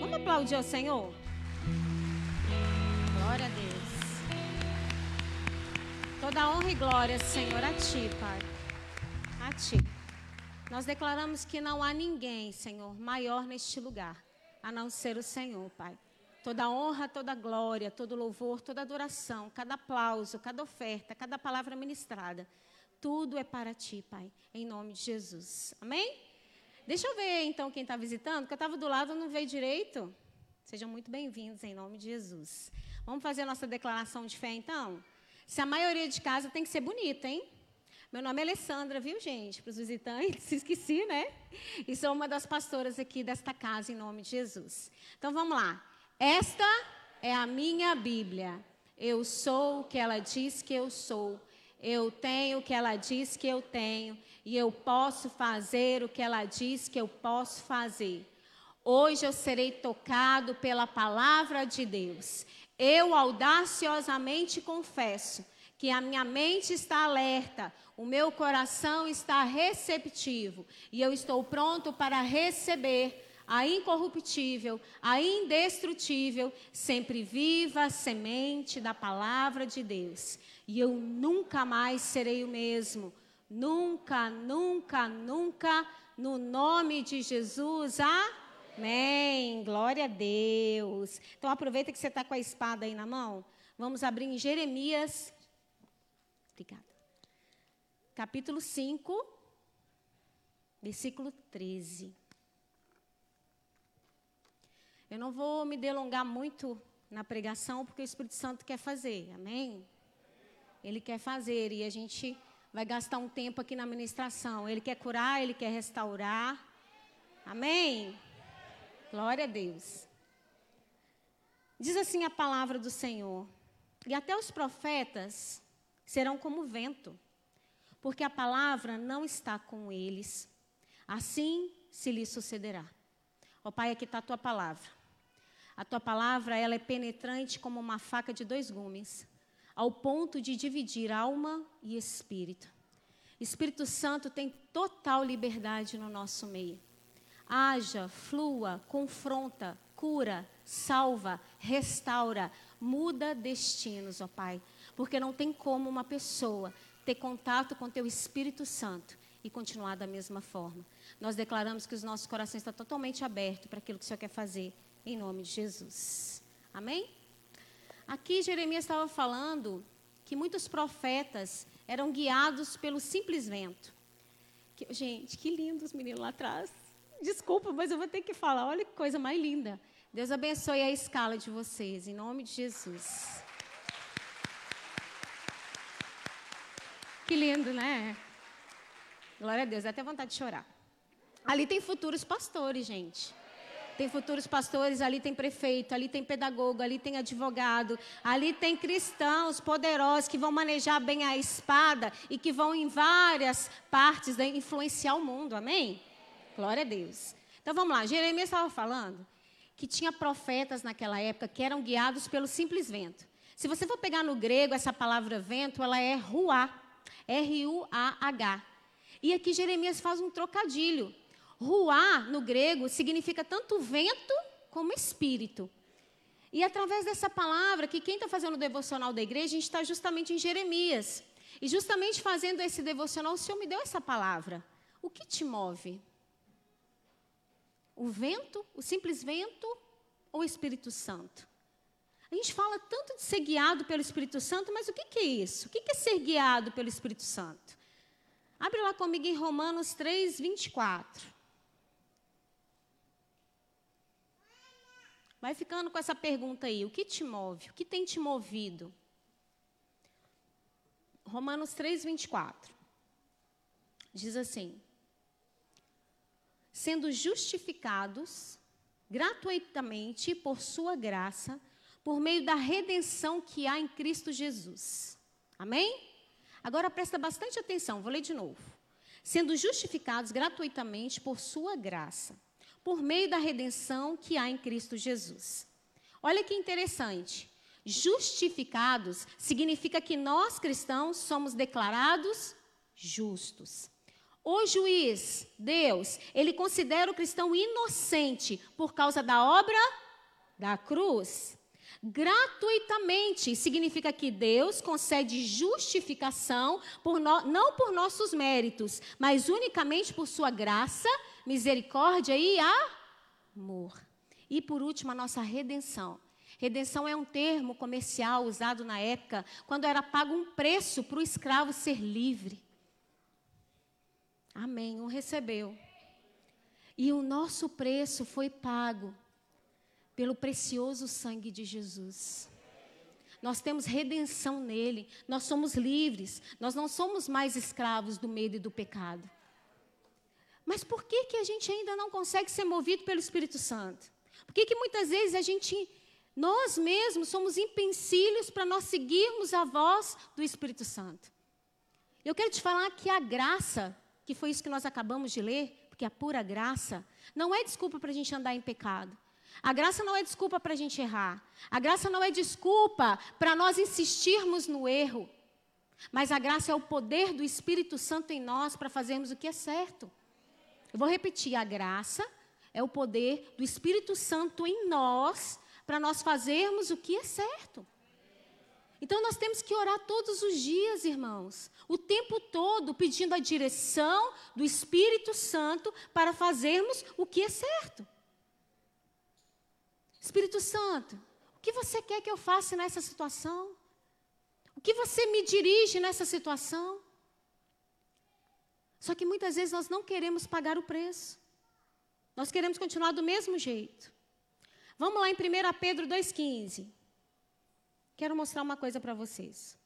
Vamos aplaudir ao Senhor? Glória a Deus. Toda honra e glória, Senhor, a Ti, Pai. A Ti. Nós declaramos que não há ninguém, Senhor, maior neste lugar, a não ser o Senhor, Pai. Toda honra, toda glória, todo louvor, toda adoração, cada aplauso, cada oferta, cada palavra ministrada, tudo é para Ti, Pai, em nome de Jesus. Amém? Deixa eu ver então quem está visitando, porque eu estava do lado não veio direito. Sejam muito bem-vindos em nome de Jesus. Vamos fazer a nossa declaração de fé então? Se a maioria de casa tem que ser bonita, hein? Meu nome é Alessandra, viu, gente? Para os visitantes, esqueci, né? E sou uma das pastoras aqui desta casa, em nome de Jesus. Então vamos lá. Esta é a minha Bíblia. Eu sou o que ela diz que eu sou. Eu tenho o que ela diz que eu tenho. E eu posso fazer o que ela diz que eu posso fazer. Hoje eu serei tocado pela palavra de Deus. Eu audaciosamente confesso que a minha mente está alerta, o meu coração está receptivo e eu estou pronto para receber a incorruptível, a indestrutível, sempre viva semente da palavra de Deus. E eu nunca mais serei o mesmo. Nunca, nunca, nunca, no nome de Jesus. Amém. Glória a Deus. Então aproveita que você está com a espada aí na mão. Vamos abrir em Jeremias. Obrigada. Capítulo 5, versículo 13. Eu não vou me delongar muito na pregação, porque o Espírito Santo quer fazer. Amém? Ele quer fazer e a gente vai gastar um tempo aqui na ministração. Ele quer curar, ele quer restaurar. Amém? Glória a Deus. Diz assim a palavra do Senhor: E até os profetas serão como vento, porque a palavra não está com eles. Assim se lhes sucederá. Ó oh, Pai, aqui está a tua palavra. A tua palavra, ela é penetrante como uma faca de dois gumes, ao ponto de dividir alma e espírito. Espírito Santo tem total liberdade no nosso meio haja, flua, confronta, cura, salva, restaura, muda destinos, ó Pai. Porque não tem como uma pessoa ter contato com teu Espírito Santo e continuar da mesma forma. Nós declaramos que os nossos corações estão totalmente abertos para aquilo que o Senhor quer fazer, em nome de Jesus. Amém? Aqui Jeremias estava falando que muitos profetas eram guiados pelo simples vento. Que, gente, que lindo os meninos lá atrás. Desculpa, mas eu vou ter que falar. Olha que coisa mais linda. Deus abençoe a escala de vocês, em nome de Jesus. Que lindo, né? Glória a Deus, dá até vontade de chorar. Ali tem futuros pastores, gente. Tem futuros pastores, ali tem prefeito, ali tem pedagogo, ali tem advogado, ali tem cristãos poderosos que vão manejar bem a espada e que vão em várias partes né, influenciar o mundo, amém? Glória a Deus. Então vamos lá, Jeremias estava falando que tinha profetas naquela época que eram guiados pelo simples vento. Se você for pegar no grego, essa palavra vento, ela é ruá, R-U-A-H. E aqui Jeremias faz um trocadilho. Ruá, no grego, significa tanto vento como espírito. E através dessa palavra, que quem está fazendo o devocional da igreja, a gente está justamente em Jeremias. E justamente fazendo esse devocional, o Senhor me deu essa palavra. O que te move? O vento, o simples vento ou o Espírito Santo? A gente fala tanto de ser guiado pelo Espírito Santo, mas o que, que é isso? O que, que é ser guiado pelo Espírito Santo? Abre lá comigo em Romanos 3, 24. Vai ficando com essa pergunta aí: o que te move? O que tem te movido? Romanos 3, 24. Diz assim: sendo justificados gratuitamente por sua graça, por meio da redenção que há em Cristo Jesus. Amém? Agora presta bastante atenção, vou ler de novo. Sendo justificados gratuitamente por sua graça, por meio da redenção que há em Cristo Jesus. Olha que interessante. Justificados significa que nós cristãos somos declarados justos. O juiz, Deus, ele considera o cristão inocente por causa da obra da cruz. Gratuitamente significa que Deus concede justificação por no, não por nossos méritos, mas unicamente por sua graça, misericórdia e amor. E por último, a nossa redenção. Redenção é um termo comercial usado na época quando era pago um preço para o escravo ser livre. Amém. Um recebeu. E o nosso preço foi pago pelo precioso sangue de Jesus. Nós temos redenção nele, nós somos livres, nós não somos mais escravos do medo e do pecado. Mas por que, que a gente ainda não consegue ser movido pelo Espírito Santo? Por que, que muitas vezes a gente, nós mesmos, somos empecilhos para nós seguirmos a voz do Espírito Santo? Eu quero te falar que a graça que foi isso que nós acabamos de ler, porque a pura graça não é desculpa para a gente andar em pecado. A graça não é desculpa para a gente errar. A graça não é desculpa para nós insistirmos no erro. Mas a graça é o poder do Espírito Santo em nós para fazermos o que é certo. Eu vou repetir: a graça é o poder do Espírito Santo em nós para nós fazermos o que é certo. Então nós temos que orar todos os dias, irmãos, o tempo todo pedindo a direção do Espírito Santo para fazermos o que é certo. Espírito Santo, o que você quer que eu faça nessa situação? O que você me dirige nessa situação? Só que muitas vezes nós não queremos pagar o preço. Nós queremos continuar do mesmo jeito. Vamos lá em 1 Pedro 2,15. Quero mostrar uma coisa para vocês.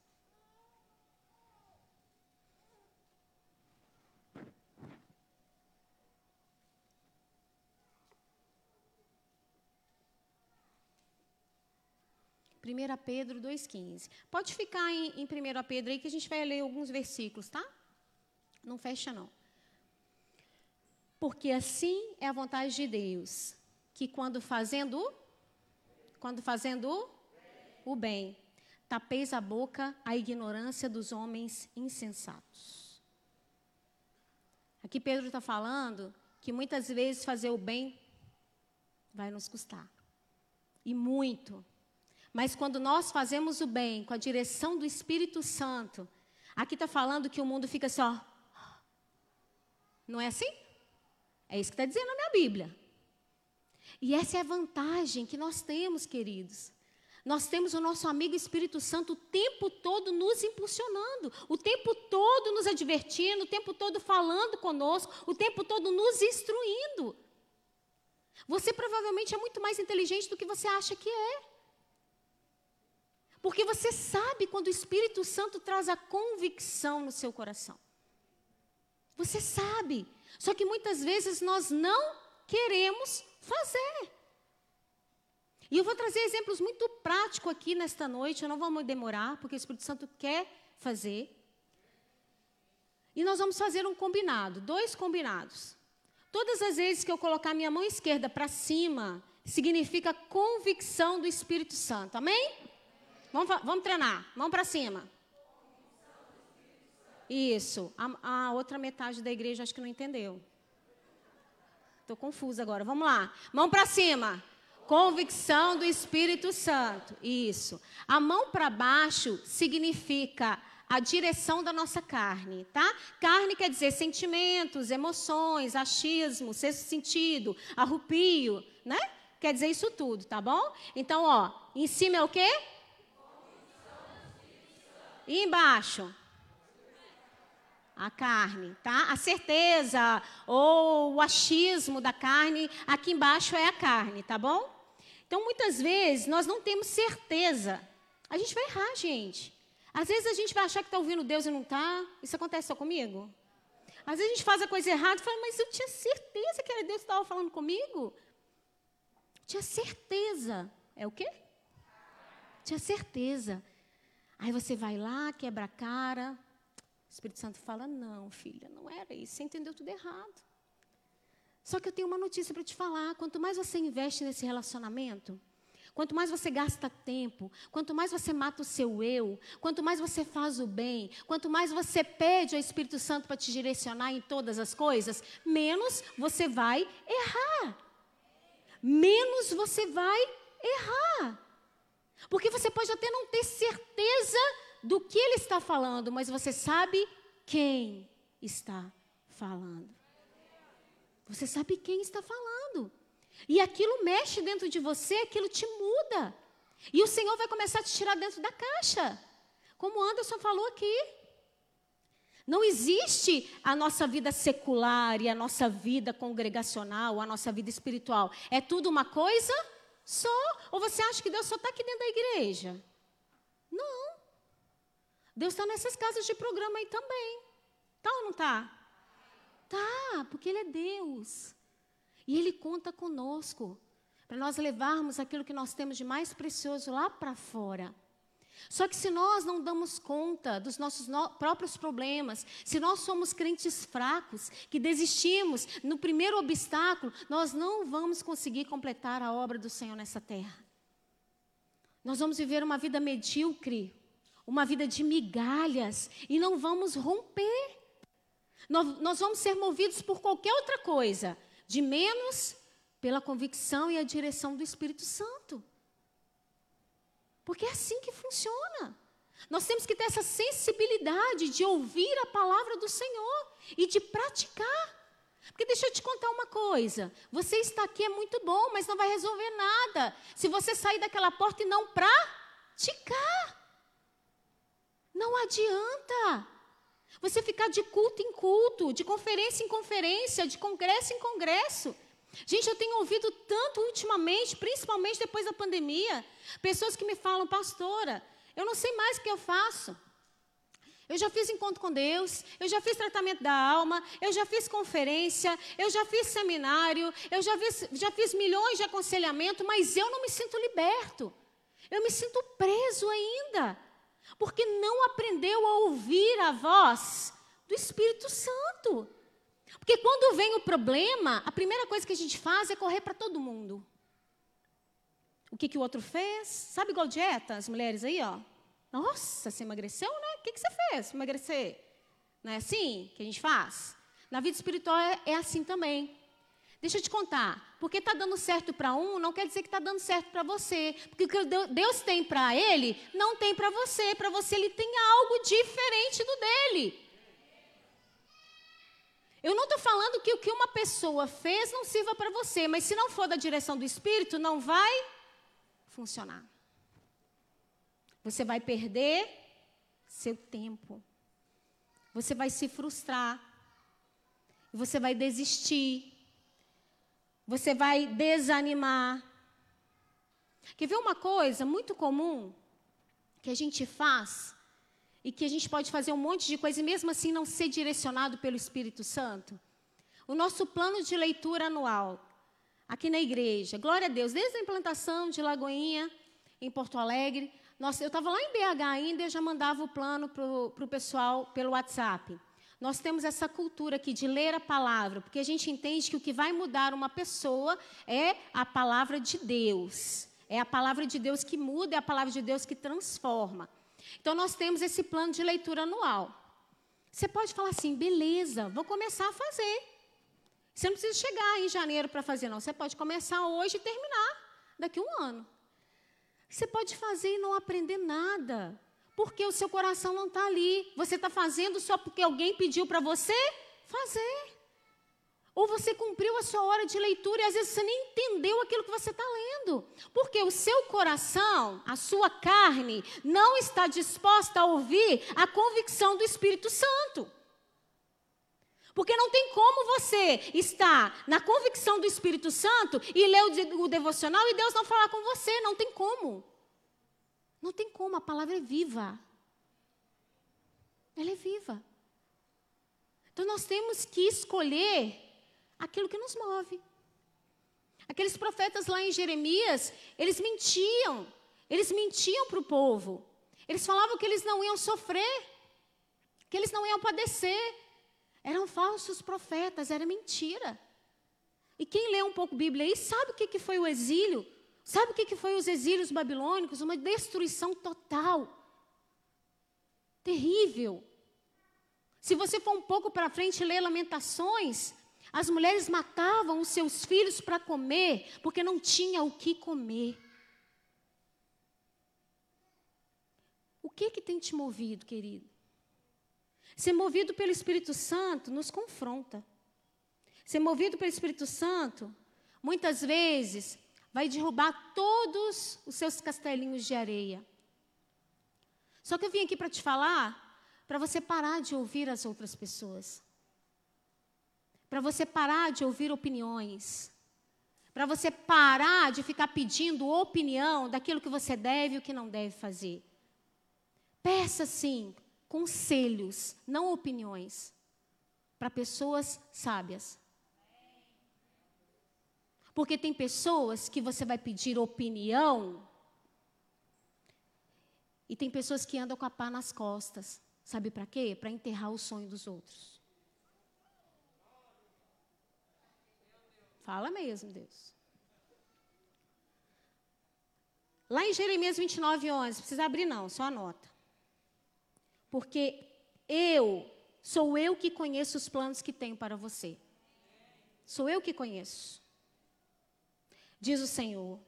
Primeira Pedro 2,15. Pode ficar em, em 1 Pedro aí que a gente vai ler alguns versículos, tá? Não fecha, não. Porque assim é a vontade de Deus, que quando fazendo, quando fazendo o bem. Tapeis a boca a ignorância dos homens insensatos. Aqui Pedro está falando que muitas vezes fazer o bem vai nos custar. E muito. Mas quando nós fazemos o bem com a direção do Espírito Santo, aqui está falando que o mundo fica assim, ó. Não é assim? É isso que está dizendo a minha Bíblia. E essa é a vantagem que nós temos, queridos. Nós temos o nosso amigo Espírito Santo o tempo todo nos impulsionando, o tempo todo nos advertindo, o tempo todo falando conosco, o tempo todo nos instruindo. Você provavelmente é muito mais inteligente do que você acha que é. Porque você sabe quando o Espírito Santo traz a convicção no seu coração. Você sabe. Só que muitas vezes nós não queremos fazer. E eu vou trazer exemplos muito práticos aqui nesta noite, eu não vou demorar, porque o Espírito Santo quer fazer. E nós vamos fazer um combinado, dois combinados. Todas as vezes que eu colocar minha mão esquerda para cima, significa convicção do Espírito Santo. Amém? Vamos, vamos treinar. Mão para cima. Isso. A, a, outra metade da igreja acho que não entendeu. Estou confusa agora. Vamos lá. Mão para cima. Convicção do Espírito Santo. Isso. A mão para baixo significa a direção da nossa carne, tá? Carne quer dizer sentimentos, emoções, achismo, sexto sentido, arrupio, né? Quer dizer isso tudo, tá bom? Então, ó, em cima é o quê? E embaixo? A carne, tá? A certeza ou o achismo da carne, aqui embaixo é a carne, tá bom? Então, muitas vezes, nós não temos certeza. A gente vai errar, gente. Às vezes a gente vai achar que está ouvindo Deus e não está. Isso acontece só comigo? Às vezes a gente faz a coisa errada e fala, mas eu tinha certeza que era Deus que estava falando comigo. Tinha certeza. É o quê? Tinha certeza. Aí você vai lá, quebra a cara. Espírito Santo fala: Não, filha, não era isso. Você entendeu tudo errado. Só que eu tenho uma notícia para te falar: quanto mais você investe nesse relacionamento, Quanto mais você gasta tempo, quanto mais você mata o seu eu, quanto mais você faz o bem, quanto mais você pede ao Espírito Santo para te direcionar em todas as coisas, menos você vai errar. Menos você vai errar. Porque você pode até não ter certeza do que ele está falando, mas você sabe quem está falando. Você sabe quem está falando. E aquilo mexe dentro de você, aquilo te muda. E o Senhor vai começar a te tirar dentro da caixa. Como Anderson falou aqui. Não existe a nossa vida secular e a nossa vida congregacional, a nossa vida espiritual. É tudo uma coisa só. Ou você acha que Deus só está aqui dentro da igreja? Não. Deus está nessas casas de programa aí também. Tá ou não tá? Tá, porque Ele é Deus. E Ele conta conosco para nós levarmos aquilo que nós temos de mais precioso lá para fora. Só que se nós não damos conta dos nossos no próprios problemas, se nós somos crentes fracos, que desistimos no primeiro obstáculo, nós não vamos conseguir completar a obra do Senhor nessa terra. Nós vamos viver uma vida medíocre, uma vida de migalhas, e não vamos romper. Nós, nós vamos ser movidos por qualquer outra coisa, de menos pela convicção e a direção do Espírito Santo. Porque é assim que funciona. Nós temos que ter essa sensibilidade de ouvir a palavra do Senhor e de praticar. Porque deixa eu te contar uma coisa: você está aqui é muito bom, mas não vai resolver nada se você sair daquela porta e não praticar. Não adianta. Você ficar de culto em culto, de conferência em conferência, de congresso em congresso. Gente, eu tenho ouvido tanto ultimamente, principalmente depois da pandemia, pessoas que me falam, pastora, eu não sei mais o que eu faço. Eu já fiz encontro com Deus, eu já fiz tratamento da alma, eu já fiz conferência, eu já fiz seminário, eu já fiz, já fiz milhões de aconselhamento, mas eu não me sinto liberto. Eu me sinto preso ainda, porque não aprendeu a ouvir a voz do Espírito Santo. Porque quando vem o problema, a primeira coisa que a gente faz é correr para todo mundo. O que, que o outro fez? Sabe igual dieta, as mulheres aí, ó. Nossa, você emagreceu, né? O que, que você fez emagrecer? Não é assim que a gente faz? Na vida espiritual é, é assim também. Deixa eu te contar. Porque está dando certo para um, não quer dizer que está dando certo para você. Porque o que Deus tem para ele, não tem para você. Para você, ele tem algo diferente do dele. Eu não estou falando que o que uma pessoa fez não sirva para você, mas se não for da direção do Espírito, não vai funcionar. Você vai perder seu tempo. Você vai se frustrar. Você vai desistir. Você vai desanimar. Quer ver uma coisa muito comum que a gente faz e que a gente pode fazer um monte de coisa e mesmo assim não ser direcionado pelo Espírito Santo? O nosso plano de leitura anual, aqui na igreja, glória a Deus, desde a implantação de Lagoinha, em Porto Alegre, nossa, eu estava lá em BH ainda eu já mandava o plano para o pessoal pelo WhatsApp. Nós temos essa cultura aqui de ler a palavra, porque a gente entende que o que vai mudar uma pessoa é a palavra de Deus. É a palavra de Deus que muda, é a palavra de Deus que transforma. Então, nós temos esse plano de leitura anual. Você pode falar assim, beleza, vou começar a fazer. Você não precisa chegar em janeiro para fazer, não. Você pode começar hoje e terminar daqui a um ano. Você pode fazer e não aprender nada, porque o seu coração não está ali. Você está fazendo só porque alguém pediu para você fazer. Ou você cumpriu a sua hora de leitura e às vezes você nem entendeu aquilo que você está lendo. Porque o seu coração, a sua carne, não está disposta a ouvir a convicção do Espírito Santo. Porque não tem como você estar na convicção do Espírito Santo e ler o, devocional e Deus não falar com você. Não tem como. Não tem como, a palavra é viva. Ela é viva. Então nós temos que escolher aquilo que nos move. Aqueles profetas lá em Jeremias, eles mentiam. Eles mentiam para o povo. Eles falavam que eles não iam sofrer, que eles não iam padecer. Eram falsos profetas, era mentira. E quem lê um pouco Bíblia aí sabe o que foi o exílio. Sabe o que foi os exílios babilônicos? Uma destruição total. Terrível. Se você for um pouco para frente e ler Lamentações, as mulheres matavam os seus filhos para comer, porque não tinha o que comer. O que que tem te movido, querido? Ser movido pelo Espírito Santo nos confronta. Ser movido pelo Espírito Santo, muitas vezes, vai derrubar todos os seus castelinhos de areia. Só que eu vim aqui para te falar, para você parar de ouvir as outras pessoas. Para você parar de ouvir opiniões. Para você parar de ficar pedindo opinião daquilo que você deve e o que não deve fazer. Peça sim conselhos, não opiniões, para pessoas sábias. Porque tem pessoas que você vai pedir opinião e tem pessoas que andam com a pá nas costas. Sabe para quê? Para enterrar o sonho dos outros. Fala mesmo, Deus. Lá em Jeremias 29, 11, precisa abrir não, só anota. Porque eu, sou eu que conheço os planos que tenho para você. Sou eu que conheço. Diz o Senhor: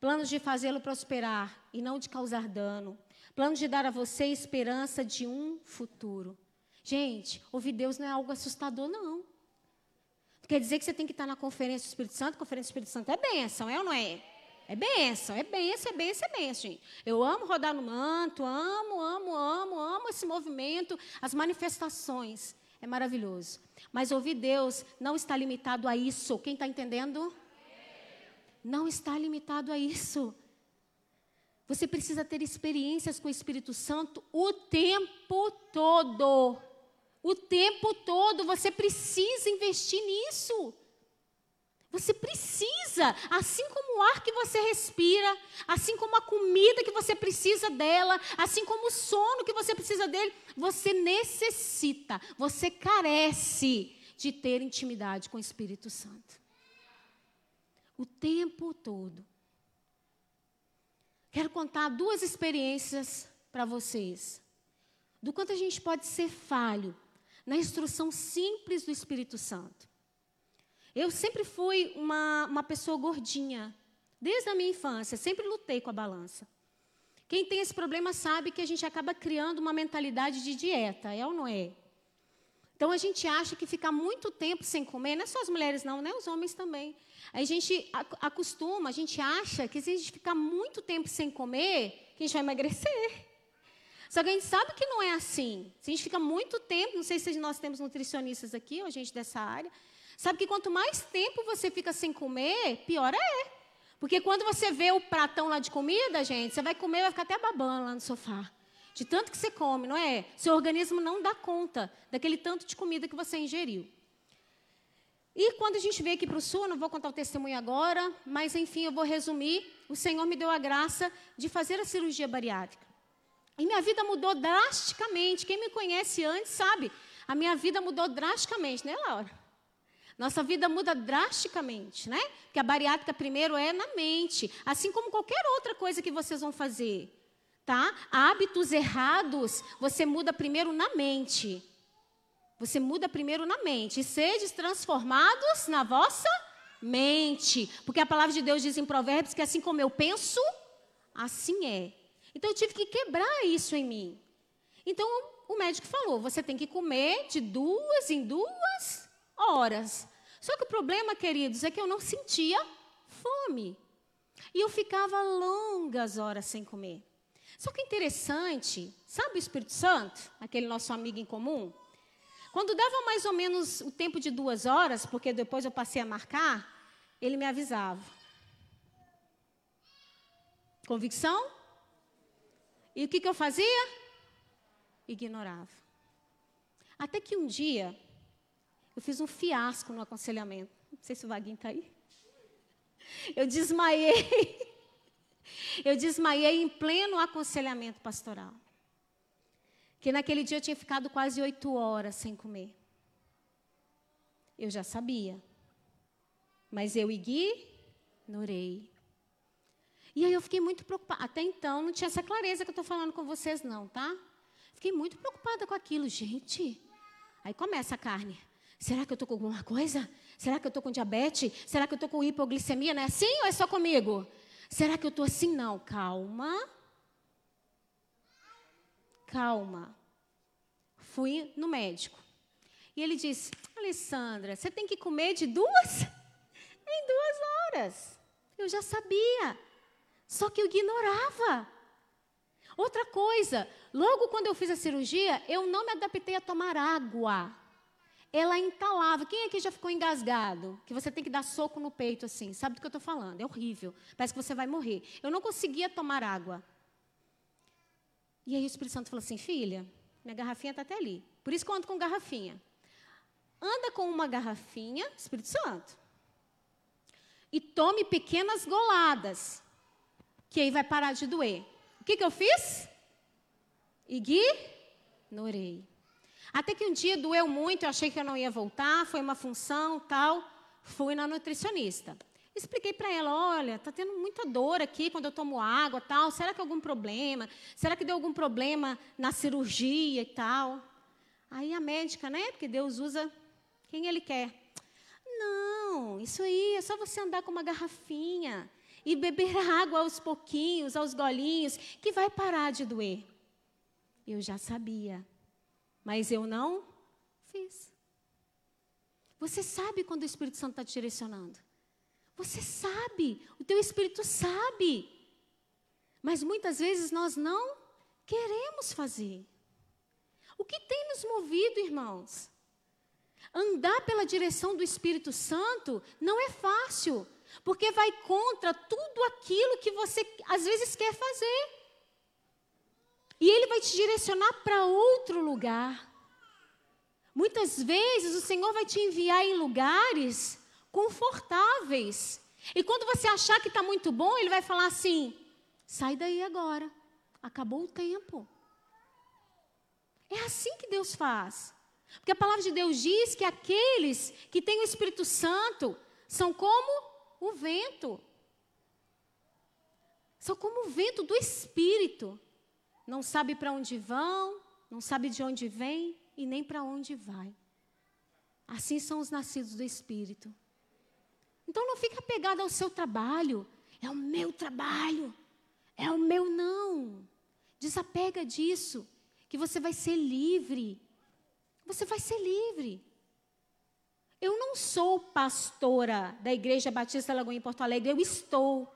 planos de fazê-lo prosperar e não de causar dano, planos de dar a você esperança de um futuro. Gente, ouvir Deus não é algo assustador, não. Quer dizer que você tem que estar na conferência do Espírito Santo? Conferência do Espírito Santo é bênção, é ou não é? É benção, é benção, é benção, é benção, gente. Eu amo rodar no manto, amo, amo, amo, amo esse movimento, as manifestações. É maravilhoso. Mas ouvir Deus não está limitado a isso. Quem está entendendo? Não está limitado a isso. Você precisa ter experiências com o Espírito Santo o tempo todo. O tempo todo você precisa investir nisso. Você precisa, assim como o ar que você respira, assim como a comida que você precisa dela, assim como o sono que você precisa dele, você necessita, você carece de ter intimidade com o Espírito Santo. O tempo todo. Quero contar duas experiências para vocês. Do quanto a gente pode ser falho na instrução simples do Espírito Santo. Eu sempre fui uma, uma pessoa gordinha, desde a minha infância, sempre lutei com a balança. Quem tem esse problema sabe que a gente acaba criando uma mentalidade de dieta, é ou não é? Então a gente acha que ficar muito tempo sem comer, não é só as mulheres não, né? Os homens também. A gente acostuma, a gente acha que se a gente ficar muito tempo sem comer, que a gente vai emagrecer. Só que a gente sabe que não é assim. Se a gente fica muito tempo, não sei se nós temos nutricionistas aqui, ou gente dessa área, Sabe que quanto mais tempo você fica sem comer, pior é. Porque quando você vê o pratão lá de comida, gente, você vai comer, vai ficar até babando lá no sofá. De tanto que você come, não é? Seu organismo não dá conta daquele tanto de comida que você ingeriu. E quando a gente veio aqui para o sul, não vou contar o testemunho agora, mas enfim, eu vou resumir. O Senhor me deu a graça de fazer a cirurgia bariátrica. E minha vida mudou drasticamente. Quem me conhece antes sabe, a minha vida mudou drasticamente, né, Laura? Nossa vida muda drasticamente, né? Porque a bariátrica primeiro é na mente, assim como qualquer outra coisa que vocês vão fazer, tá? Hábitos errados, você muda primeiro na mente. Você muda primeiro na mente. E sedes transformados na vossa mente. Porque a palavra de Deus diz em Provérbios que assim como eu penso, assim é. Então eu tive que quebrar isso em mim. Então o médico falou: você tem que comer de duas em duas horas. Só que o problema, queridos, é que eu não sentia fome. E eu ficava longas horas sem comer. Só que interessante, sabe o Espírito Santo, aquele nosso amigo em comum? Quando dava mais ou menos o tempo de duas horas, porque depois eu passei a marcar, ele me avisava. Convicção? E o que, que eu fazia? Ignorava. Até que um dia, eu fiz um fiasco no aconselhamento. Não sei se o Vaguinho está aí. Eu desmaiei. Eu desmaiei em pleno aconselhamento pastoral. Que naquele dia eu tinha ficado quase oito horas sem comer. Eu já sabia. Mas eu ignorei. E aí eu fiquei muito preocupada. Até então não tinha essa clareza que eu estou falando com vocês, não, tá? Fiquei muito preocupada com aquilo, gente. Aí começa a carne. Será que eu estou com alguma coisa? Será que eu estou com diabetes? Será que eu estou com hipoglicemia? Não é assim ou é só comigo? Será que eu estou assim? Não, calma. Calma. Fui no médico. E ele disse: Alessandra, você tem que comer de duas em duas horas. Eu já sabia. Só que eu ignorava. Outra coisa, logo quando eu fiz a cirurgia, eu não me adaptei a tomar água. Ela entalava. Quem aqui já ficou engasgado? Que você tem que dar soco no peito assim. Sabe do que eu estou falando? É horrível. Parece que você vai morrer. Eu não conseguia tomar água. E aí o Espírito Santo falou assim: filha, minha garrafinha está até ali. Por isso que eu ando com garrafinha. Anda com uma garrafinha, Espírito Santo. E tome pequenas goladas que aí vai parar de doer. O que, que eu fiz? Ignorei. Até que um dia doeu muito, eu achei que eu não ia voltar, foi uma função, tal. Fui na nutricionista. Expliquei para ela, olha, tá tendo muita dor aqui quando eu tomo água, tal. Será que é algum problema? Será que deu algum problema na cirurgia e tal? Aí a médica, né? Porque Deus usa quem Ele quer. Não, isso aí é só você andar com uma garrafinha e beber água aos pouquinhos, aos golinhos, que vai parar de doer. Eu já sabia, mas eu não fiz. Você sabe quando o Espírito Santo está te direcionando. Você sabe, o teu Espírito sabe. Mas muitas vezes nós não queremos fazer. O que tem nos movido, irmãos? Andar pela direção do Espírito Santo não é fácil. Porque vai contra tudo aquilo que você às vezes quer fazer. E ele vai te direcionar para outro lugar. Muitas vezes o Senhor vai te enviar em lugares confortáveis. E quando você achar que está muito bom, ele vai falar assim: sai daí agora, acabou o tempo. É assim que Deus faz. Porque a palavra de Deus diz que aqueles que têm o Espírito Santo são como o vento. São como o vento do espírito. Não sabe para onde vão, não sabe de onde vem e nem para onde vai. Assim são os nascidos do espírito. Então não fica apegado ao seu trabalho. É o meu trabalho. É o meu não. Desapega disso, que você vai ser livre. Você vai ser livre. Eu não sou pastora da Igreja Batista Lagoa em Porto Alegre, eu estou.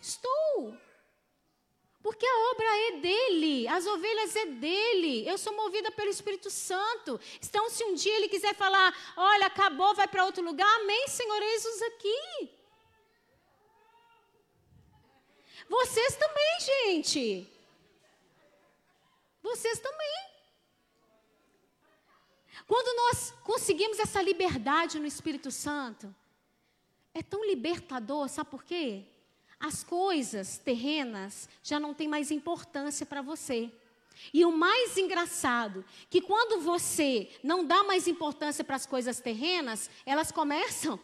Estou. Porque a obra é dele, as ovelhas é dele. Eu sou movida pelo Espírito Santo. Então, se um dia ele quiser falar, olha, acabou, vai para outro lugar, amém, Senhor, eis-os aqui. Vocês também, gente. Vocês também. Quando nós conseguimos essa liberdade no Espírito Santo, é tão libertador, sabe por quê? As coisas terrenas já não têm mais importância para você. E o mais engraçado, que quando você não dá mais importância para as coisas terrenas, elas começam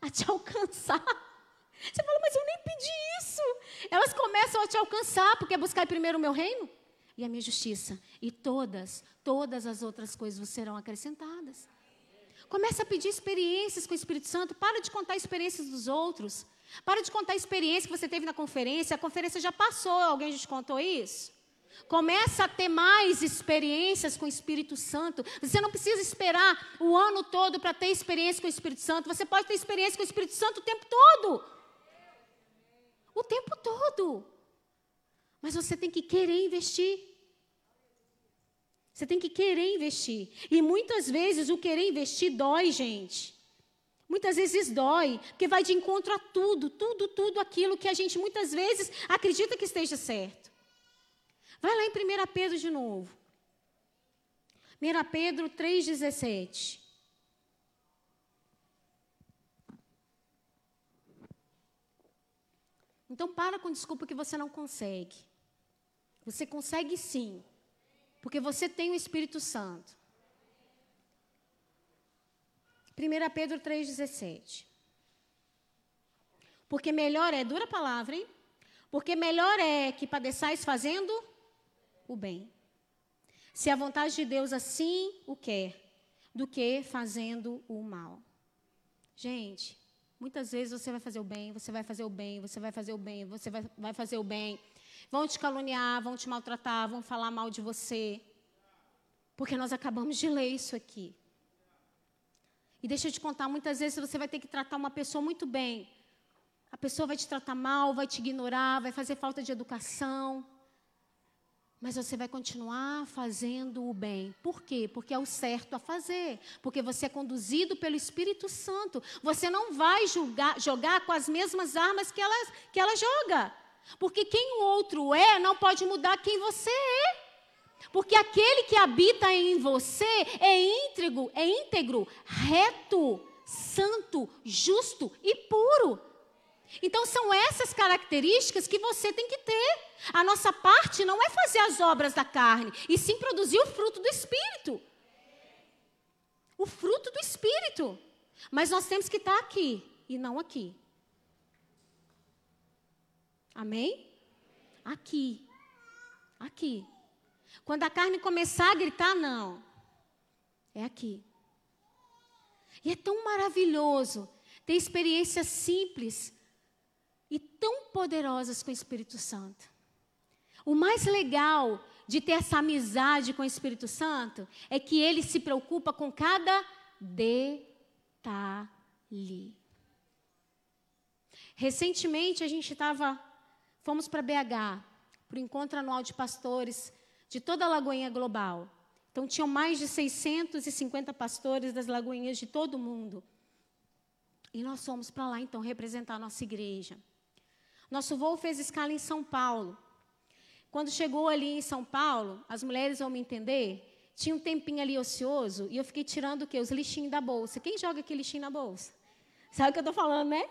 a te alcançar. Você fala, mas eu nem pedi isso. Elas começam a te alcançar, porque é buscar primeiro o meu reino e a minha justiça. E todas, todas as outras coisas serão acrescentadas. Começa a pedir experiências com o Espírito Santo. Para de contar experiências dos outros. Para de contar a experiência que você teve na conferência. A conferência já passou. Alguém já te contou isso? Começa a ter mais experiências com o Espírito Santo. Você não precisa esperar o ano todo para ter experiência com o Espírito Santo. Você pode ter experiência com o Espírito Santo o tempo todo. O tempo todo. Mas você tem que querer investir. Você tem que querer investir. E muitas vezes o querer investir dói, gente. Muitas vezes dói, porque vai de encontro a tudo, tudo, tudo aquilo que a gente muitas vezes acredita que esteja certo. Vai lá em 1 Pedro de novo. 1 Pedro 3,17. Então para com desculpa que você não consegue. Você consegue sim, porque você tem o Espírito Santo. 1 Pedro 3,17. Porque melhor é, dura palavra, hein? Porque melhor é que padeçais fazendo o bem. Se a vontade de Deus assim o quer, do que fazendo o mal. Gente, muitas vezes você vai fazer o bem, você vai fazer o bem, você vai fazer o bem, você vai, vai fazer o bem. Vão te caluniar, vão te maltratar, vão falar mal de você. Porque nós acabamos de ler isso aqui. E deixa eu te contar, muitas vezes você vai ter que tratar uma pessoa muito bem. A pessoa vai te tratar mal, vai te ignorar, vai fazer falta de educação. Mas você vai continuar fazendo o bem. Por quê? Porque é o certo a fazer. Porque você é conduzido pelo Espírito Santo. Você não vai julgar, jogar com as mesmas armas que ela, que ela joga. Porque quem o outro é não pode mudar quem você é. Porque aquele que habita em você é íntegro, é íntegro, reto, santo, justo e puro. Então são essas características que você tem que ter. A nossa parte não é fazer as obras da carne, e sim produzir o fruto do Espírito. O fruto do Espírito. Mas nós temos que estar aqui e não aqui. Amém? Aqui. Aqui. Quando a carne começar a gritar, não. É aqui. E é tão maravilhoso ter experiências simples e tão poderosas com o Espírito Santo. O mais legal de ter essa amizade com o Espírito Santo é que ele se preocupa com cada detalhe. Recentemente a gente estava, fomos para BH, para o encontro anual de pastores de toda a Lagoinha Global. Então tinham mais de 650 pastores das lagoinhas de todo o mundo. E nós fomos para lá então representar a nossa igreja. Nosso voo fez escala em São Paulo. Quando chegou ali em São Paulo, as mulheres vão me entender, tinha um tempinho ali ocioso e eu fiquei tirando o quê? Os lixinhos da bolsa. Quem joga aquele lixinho na bolsa? Sabe o que eu estou falando, né?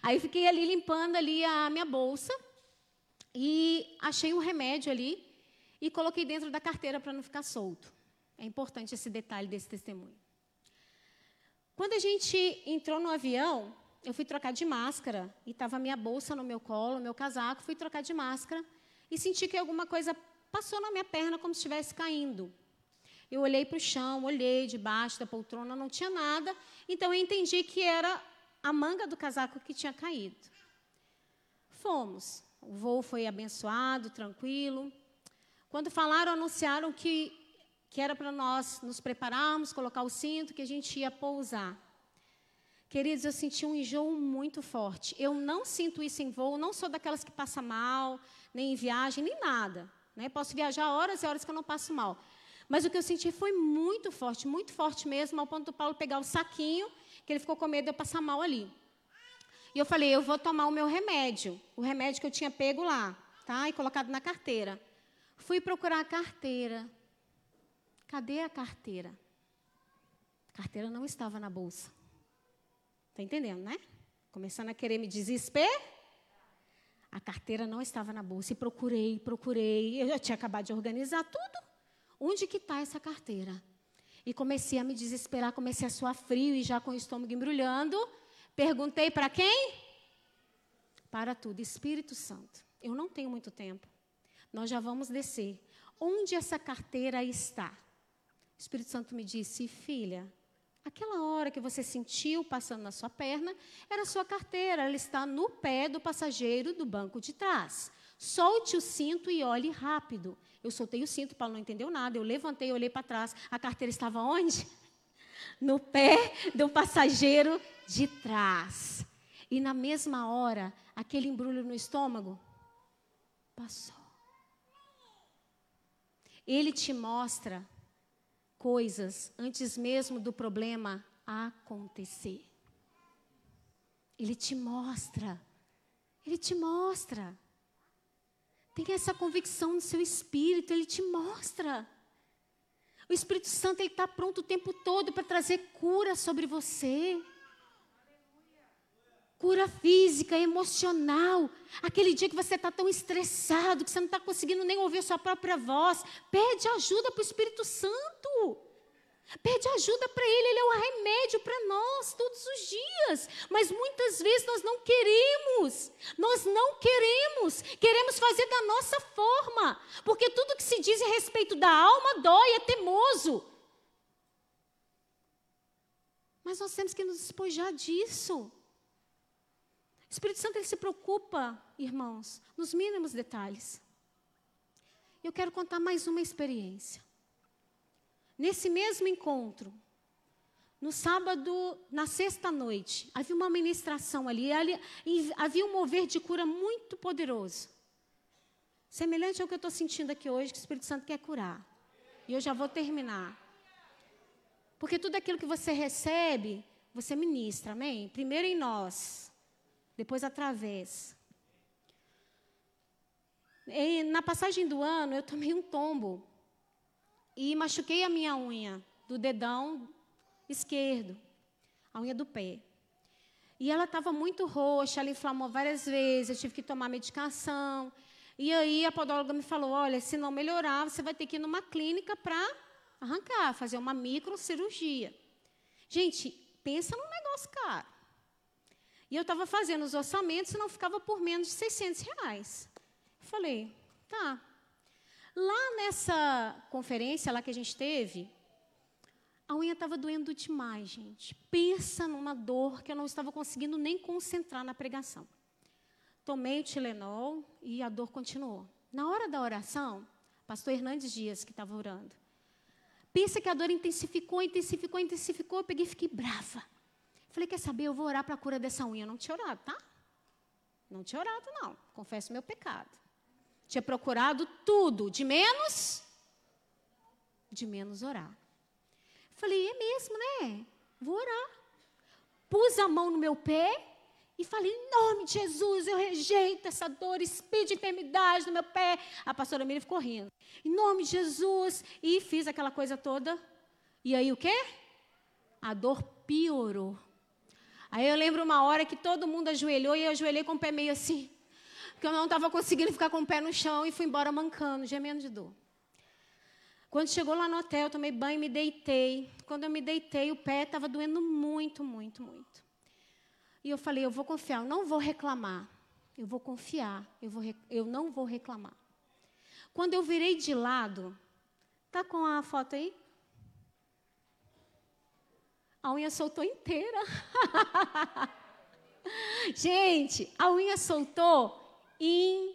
Aí fiquei ali limpando ali a minha bolsa e achei um remédio ali e coloquei dentro da carteira para não ficar solto. É importante esse detalhe desse testemunho. Quando a gente entrou no avião, eu fui trocar de máscara e estava minha bolsa no meu colo, meu casaco, fui trocar de máscara e senti que alguma coisa passou na minha perna como se estivesse caindo. Eu olhei para o chão, olhei debaixo da poltrona, não tinha nada, então eu entendi que era a manga do casaco que tinha caído. Fomos. O voo foi abençoado, tranquilo. Quando falaram, anunciaram que, que era para nós nos prepararmos, colocar o cinto, que a gente ia pousar. Queridos, eu senti um enjoo muito forte. Eu não sinto isso em voo, não sou daquelas que passa mal, nem em viagem, nem nada. Né? Posso viajar horas e horas que eu não passo mal. Mas o que eu senti foi muito forte, muito forte mesmo, ao ponto do Paulo pegar o saquinho, que ele ficou com medo de eu passar mal ali. E eu falei, eu vou tomar o meu remédio, o remédio que eu tinha pego lá, tá? E colocado na carteira. Fui procurar a carteira. Cadê a carteira? A carteira não estava na bolsa. Está entendendo, né? Começando a querer me desesperar. A carteira não estava na bolsa. E procurei, procurei. Eu já tinha acabado de organizar tudo. Onde que está essa carteira? E comecei a me desesperar, comecei a suar frio e já com o estômago embrulhando. Perguntei para quem? Para tudo, Espírito Santo. Eu não tenho muito tempo. Nós já vamos descer. Onde essa carteira está? O Espírito Santo me disse, filha, Aquela hora que você sentiu passando na sua perna, era sua carteira, ela está no pé do passageiro do banco de trás. Solte o cinto e olhe rápido. Eu soltei o cinto, Paulo não entendeu nada. Eu levantei, olhei para trás. A carteira estava onde? No pé do passageiro de trás. E na mesma hora, aquele embrulho no estômago passou. Ele te mostra coisas antes mesmo do problema acontecer. Ele te mostra. Ele te mostra. Tenha essa convicção no seu espírito, ele te mostra. O Espírito Santo está pronto o tempo todo para trazer cura sobre você. Cura física, emocional. Aquele dia que você está tão estressado, que você não está conseguindo nem ouvir a sua própria voz. Pede ajuda para o Espírito Santo. Pede ajuda para Ele, Ele é o remédio para nós todos os dias. Mas muitas vezes nós não queremos, nós não queremos, queremos fazer da nossa forma, porque tudo que se diz a respeito da alma dói, é temoso. Mas nós temos que nos despojar disso. O Espírito Santo ele se preocupa, irmãos, nos mínimos detalhes. Eu quero contar mais uma experiência. Nesse mesmo encontro, no sábado, na sexta noite, havia uma ministração ali, ali havia um mover de cura muito poderoso. Semelhante ao que eu estou sentindo aqui hoje, que o Espírito Santo quer curar. E eu já vou terminar. Porque tudo aquilo que você recebe, você ministra, amém? Primeiro em nós, depois através. E na passagem do ano, eu tomei um tombo e machuquei a minha unha do dedão esquerdo, a unha do pé. E ela estava muito roxa, ela inflamou várias vezes, eu tive que tomar medicação. E aí a podóloga me falou: olha, se não melhorar, você vai ter que ir numa clínica para arrancar, fazer uma microcirurgia. Gente, pensa num negócio caro. E eu estava fazendo os orçamentos e não ficava por menos de 600 reais. Falei, tá, Lá nessa conferência lá que a gente teve, a unha estava doendo demais, gente. Pensa numa dor que eu não estava conseguindo nem concentrar na pregação. Tomei o Tilenol e a dor continuou. Na hora da oração, pastor Hernandes Dias, que estava orando, pensa que a dor intensificou, intensificou, intensificou. Eu peguei e fiquei brava. Falei, quer saber, eu vou orar para a cura dessa unha. não tinha orado, tá? Não tinha orado, não. Confesso meu pecado. Tinha procurado tudo, de menos, de menos orar. Falei, é mesmo, né? Vou orar. Pus a mão no meu pé e falei, em nome de Jesus, eu rejeito essa dor, espírito de enfermidade no meu pé. A pastora Miriam ficou rindo. Em nome de Jesus. E fiz aquela coisa toda. E aí o quê? A dor piorou. Aí eu lembro uma hora que todo mundo ajoelhou e eu ajoelhei com o pé meio assim porque eu não estava conseguindo ficar com o pé no chão e fui embora mancando, gemendo de dor. Quando chegou lá no hotel, eu tomei banho e me deitei. Quando eu me deitei, o pé estava doendo muito, muito, muito. E eu falei, eu vou confiar, eu não vou reclamar. Eu vou confiar, eu, vou, eu não vou reclamar. Quando eu virei de lado, tá com a foto aí? A unha soltou inteira. Gente, a unha soltou inteira.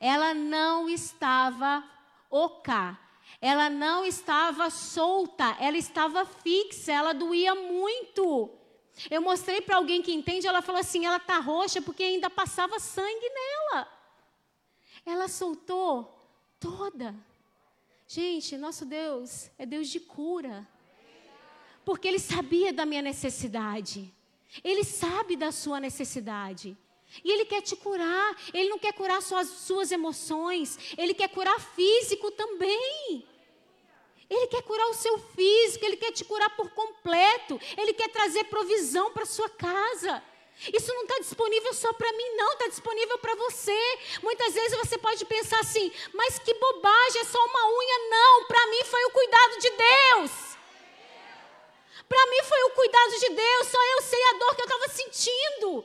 Ela não estava oca, ela não estava solta, ela estava fixa, ela doía muito. Eu mostrei para alguém que entende, ela falou assim: ela está roxa porque ainda passava sangue nela. Ela soltou toda. Gente, nosso Deus é Deus de cura. Porque Ele sabia da minha necessidade. Ele sabe da sua necessidade. E Ele quer te curar. Ele não quer curar só as suas emoções. Ele quer curar físico também. Ele quer curar o seu físico. Ele quer te curar por completo. Ele quer trazer provisão para sua casa. Isso não está disponível só para mim, não, está disponível para você. Muitas vezes você pode pensar assim, mas que bobagem, é só uma unha. Não, para mim foi o cuidado de Deus. Para mim foi o cuidado de Deus, só eu sei a dor que eu estava sentindo.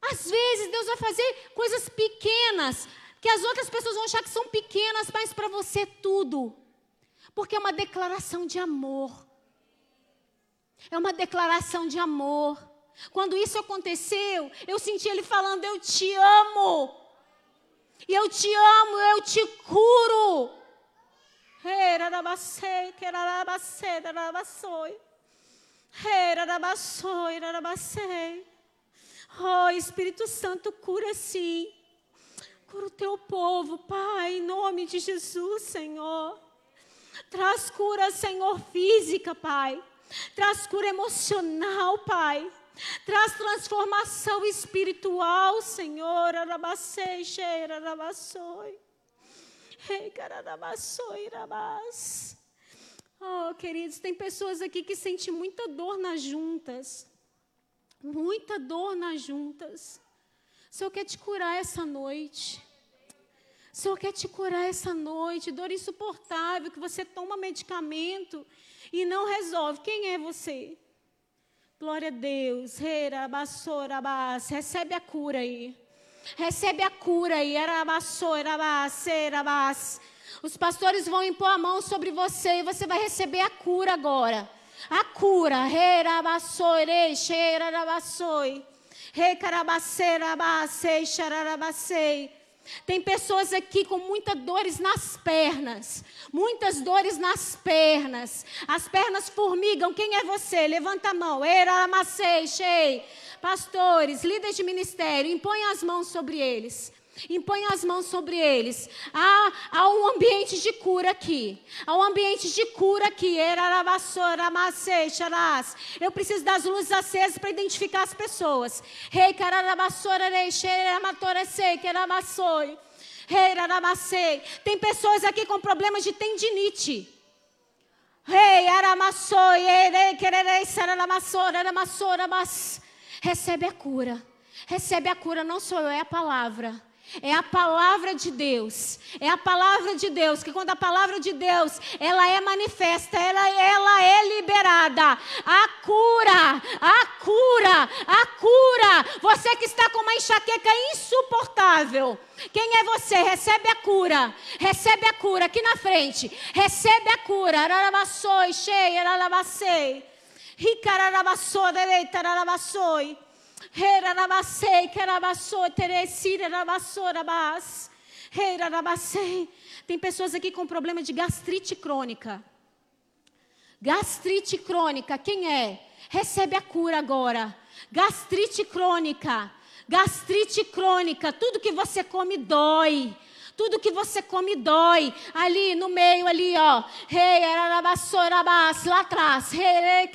Às vezes Deus vai fazer coisas pequenas, que as outras pessoas vão achar que são pequenas, mas para você é tudo. Porque é uma declaração de amor. É uma declaração de amor. Quando isso aconteceu, eu senti ele falando: Eu te amo. E eu te amo, eu te curo. Oh, Espírito Santo, cura sim. Cura o teu povo, Pai, em nome de Jesus, Senhor. Traz cura, Senhor, física, Pai. Traz cura emocional, Pai. Traz transformação espiritual, Senhor. Arabacei, cheira, arabaçoi. Oh, queridos, tem pessoas aqui que sentem muita dor nas juntas. Muita dor nas juntas. O Senhor quer te curar essa noite. O Senhor quer te curar essa noite, dor insuportável, que você toma medicamento e não resolve. Quem é você? Glória a Deus. Recebe a cura aí. Recebe a cura aí. Os pastores vão impor a mão sobre você e você vai receber a cura agora. A cura. Rerabassoi, xerarabassoi. Recarabacerabacei, xararabacei. Tem pessoas aqui com muitas dores nas pernas, muitas dores nas pernas. As pernas formigam. Quem é você? Levanta a mão. Eramacei, chei. Pastores, líderes de ministério, impõe as mãos sobre eles. Impõe as mãos sobre eles. Há, há um ambiente de cura aqui. Há um ambiente de cura aqui. Eu preciso das luzes acesas para identificar as pessoas. Rei Tem pessoas aqui com problemas de tendinite. Rei recebe a cura. Recebe a cura, não sou eu, é a palavra. É a palavra de Deus. É a palavra de Deus. Que quando a palavra de Deus ela é manifesta, ela, ela é liberada. A cura, a cura, a cura. Você que está com uma enxaqueca insuportável. Quem é você? Recebe a cura. Recebe a cura aqui na frente. Recebe a cura. Ararabassoi, cheia, ararabacei. Ricararabassoi, dereita, tem pessoas aqui com problema de gastrite crônica. Gastrite crônica, quem é? Recebe a cura agora. Gastrite crônica. Gastrite crônica, tudo que você come dói. Tudo que você come dói. Ali no meio, ali, ó. Rei, lá atrás. Rei,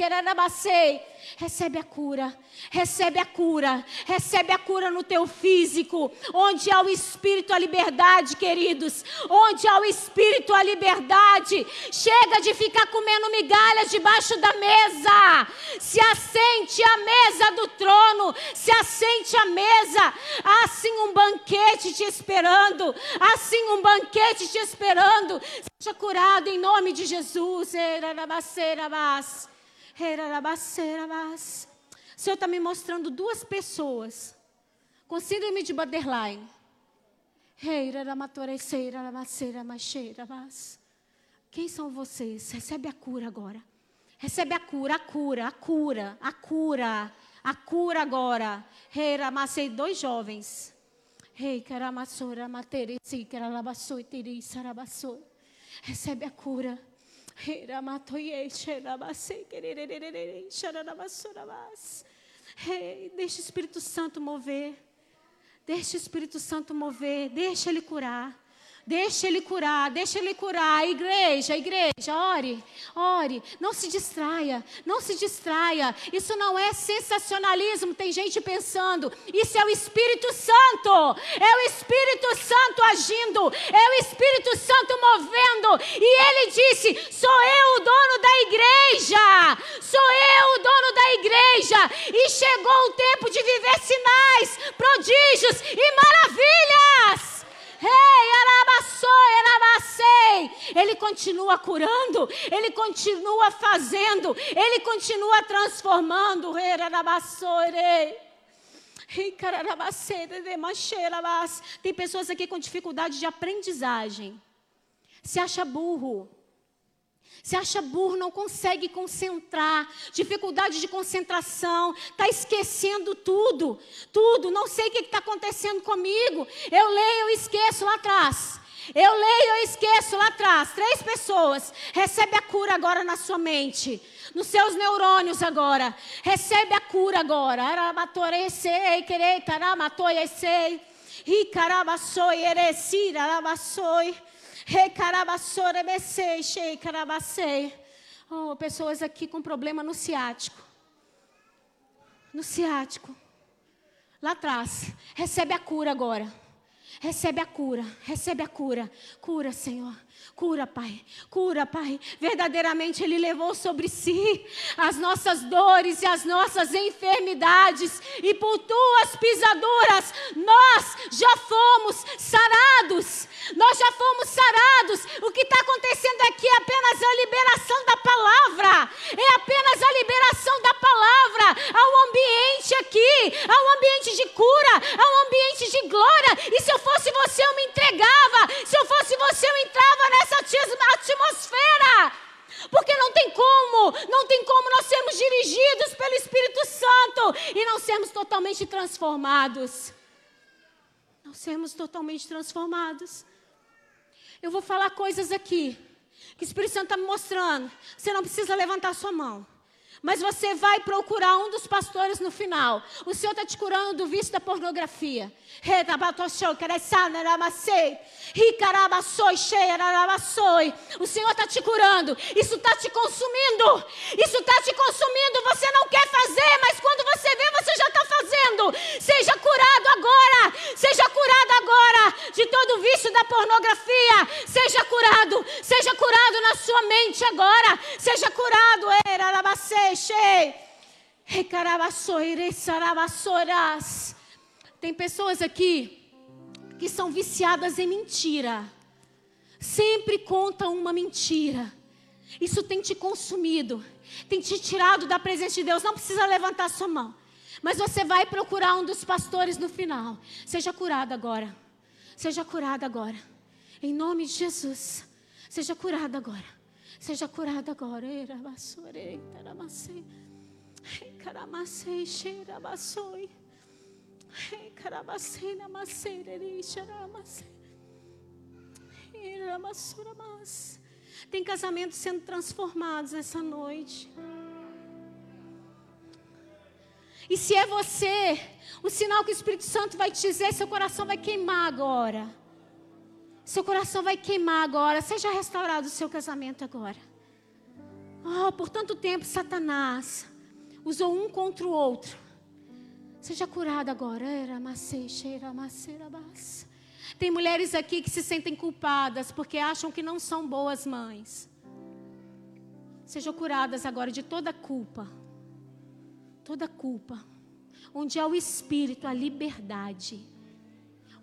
recebe a cura, recebe a cura, recebe a cura no teu físico, onde há o Espírito, a liberdade, queridos, onde há o Espírito, a liberdade, chega de ficar comendo migalhas debaixo da mesa, se assente à mesa do trono, se assente à mesa, há assim um banquete te esperando, há assim um banquete te esperando, seja curado em nome de Jesus, Erabacera, o Senhor está me mostrando duas pessoas com síndrome de borderline. Quem são vocês? Recebe a cura agora. Recebe a cura, a cura, a cura, a cura, a cura agora. Macei dois jovens. Recebe a cura. Deixa o Espírito Santo mover. Deixa o Espírito Santo mover. Deixa ele curar. Deixa ele curar, deixa ele curar. Igreja, igreja, ore, ore. Não se distraia, não se distraia. Isso não é sensacionalismo. Tem gente pensando, isso é o Espírito Santo. É o Espírito Santo agindo. É o Espírito Santo movendo. E ele disse: Sou eu o dono da igreja. Sou eu o dono da igreja. E chegou o tempo de viver sinais, prodígios e maravilhas. Ele continua curando, Ele continua fazendo, Ele continua transformando. Tem pessoas aqui com dificuldade de aprendizagem. Se acha burro. Se acha burro, não consegue concentrar, dificuldade de concentração, está esquecendo tudo, tudo, não sei o que está acontecendo comigo. Eu leio, eu esqueço lá atrás. Eu leio, eu esqueço lá atrás. Três pessoas. Recebe a cura agora na sua mente. Nos seus neurônios agora. Recebe a cura agora. Arabatorecei, querei, taramatoiecei. Ricarabassoi, ereci, Oh, pessoas aqui com problema no ciático. No ciático. Lá atrás. Recebe a cura agora. Recebe a cura, recebe a cura. Cura, Senhor. Cura, Pai. Cura, Pai. Verdadeiramente Ele levou sobre si as nossas dores e as nossas enfermidades. E por tuas pisaduras, nós já fomos sarados. Nós já fomos sarados. O que está acontecendo aqui é apenas a liberação da palavra. É apenas a liberação da palavra ao ambiente aqui, ao ambiente de cura, ao ambiente de glória. E se eu fosse você, eu me entregava. Se eu fosse você, eu entrava nessa atmosfera. Porque não tem como, não tem como nós sermos dirigidos pelo Espírito Santo e não sermos totalmente transformados. Não sermos totalmente transformados. Eu vou falar coisas aqui que o Espírito Santo está me mostrando. Você não precisa levantar sua mão. Mas você vai procurar um dos pastores no final. O Senhor está te curando do vício da pornografia. O Senhor está te curando. Isso está te consumindo. Isso está te consumindo. Você não quer fazer, mas quando você vê, você já está fazendo. Seja curado agora. Seja curado agora de todo o vício da pornografia. Seja curado. Seja curado na sua mente agora. Seja curado. Era tem pessoas aqui que são viciadas em mentira. Sempre contam uma mentira. Isso tem te consumido, tem te tirado da presença de Deus. Não precisa levantar sua mão. Mas você vai procurar um dos pastores no final. Seja curado agora. Seja curado agora. Em nome de Jesus. Seja curado agora. Seja curado agora. Tem casamentos sendo transformados essa noite. E se é você, o sinal que o Espírito Santo vai te dizer, seu coração vai queimar agora. Seu coração vai queimar agora. Seja restaurado o seu casamento agora. Oh, por tanto tempo, Satanás usou um contra o outro. Seja curado agora. Tem mulheres aqui que se sentem culpadas porque acham que não são boas mães. Sejam curadas agora de toda culpa. Toda culpa. Onde há o Espírito, a liberdade